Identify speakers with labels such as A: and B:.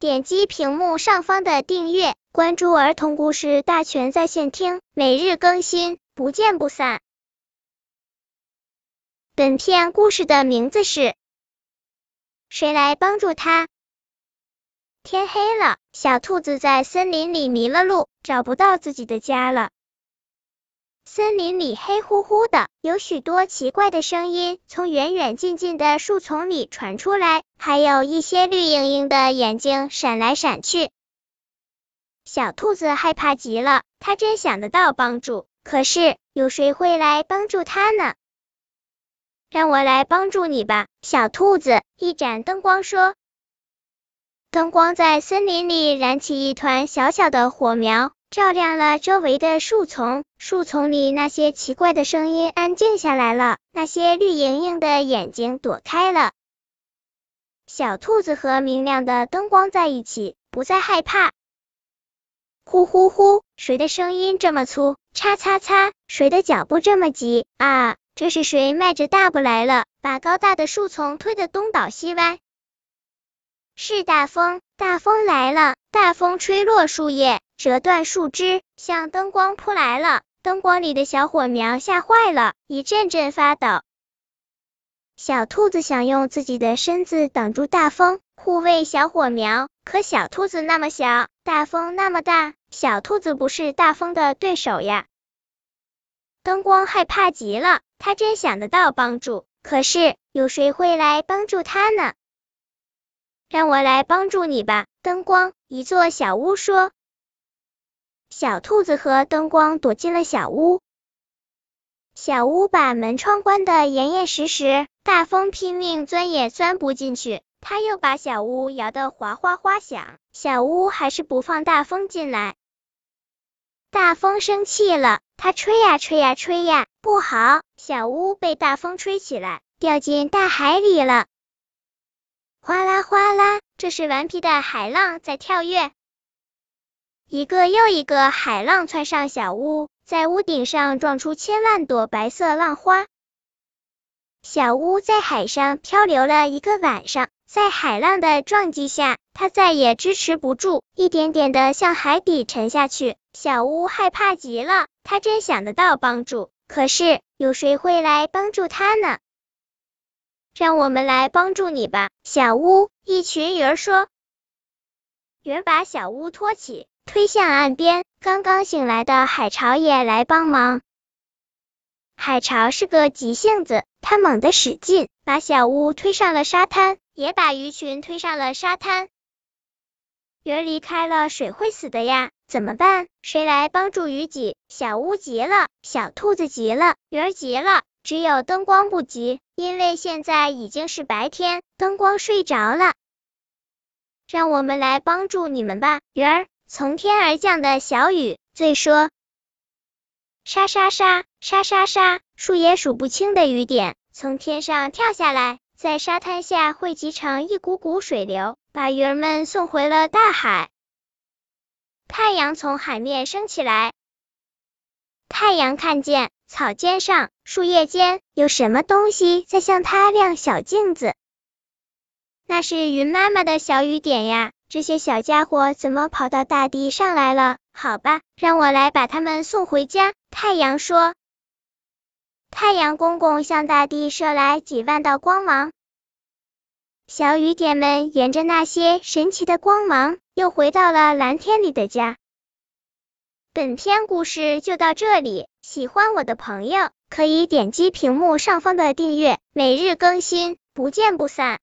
A: 点击屏幕上方的订阅，关注儿童故事大全在线听，每日更新，不见不散。本片故事的名字是《谁来帮助他》。天黑了，小兔子在森林里迷了路，找不到自己的家了。森林里黑乎乎的，有许多奇怪的声音从远远近近的树丛里传出来，还有一些绿莹莹的眼睛闪来闪去。小兔子害怕极了，它真想得到帮助，可是有谁会来帮助它呢？让我来帮助你吧，小兔子。一盏灯光说。灯光在森林里燃起一团小小的火苗。照亮了周围的树丛，树丛里那些奇怪的声音安静下来了，那些绿莹莹的眼睛躲开了。小兔子和明亮的灯光在一起，不再害怕。呼呼呼，谁的声音这么粗？叉叉叉，谁的脚步这么急？啊，这是谁迈着大步来了，把高大的树丛推得东倒西歪？是大风，大风来了，大风吹落树叶。折断树枝，向灯光扑来了。灯光里的小火苗吓坏了，一阵阵发抖。小兔子想用自己的身子挡住大风，护卫小火苗。可小兔子那么小，大风那么大，小兔子不是大风的对手呀。灯光害怕极了，它真想得到帮助，可是有谁会来帮助它呢？让我来帮助你吧，灯光。一座小屋说。小兔子和灯光躲进了小屋，小屋把门窗关得严严实实，大风拼命钻也钻不进去。他又把小屋摇得哗哗哗响，小屋还是不放大风进来。大风生气了，它吹呀吹呀吹呀，不好，小屋被大风吹起来，掉进大海里了。哗啦哗啦，这是顽皮的海浪在跳跃。一个又一个海浪窜上小屋，在屋顶上撞出千万朵白色浪花。小屋在海上漂流了一个晚上，在海浪的撞击下，它再也支持不住，一点点的向海底沉下去。小屋害怕极了，它真想得到帮助，可是有谁会来帮助它呢？让我们来帮助你吧，小屋。一群鱼儿说。鱼儿把小屋托起。推向岸边，刚刚醒来的海潮也来帮忙。海潮是个急性子，他猛地使劲，把小屋推上了沙滩，也把鱼群推上了沙滩。鱼儿离开了水会死的呀，怎么办？谁来帮助鱼几？小屋急了，小兔子急了，鱼儿急了，只有灯光不急，因为现在已经是白天，灯光睡着了。让我们来帮助你们吧，鱼儿。从天而降的小雨，最说，沙沙沙，沙沙沙，数也数不清的雨点从天上跳下来，在沙滩下汇集成一股股水流，把鱼儿们送回了大海。太阳从海面升起来，太阳看见草尖上、树叶间有什么东西在向它亮小镜子，那是云妈妈的小雨点呀。这些小家伙怎么跑到大地上来了？好吧，让我来把他们送回家。太阳说。太阳公公向大地射来几万道光芒，小雨点们沿着那些神奇的光芒，又回到了蓝天里的家。本篇故事就到这里，喜欢我的朋友可以点击屏幕上方的订阅，每日更新，不见不散。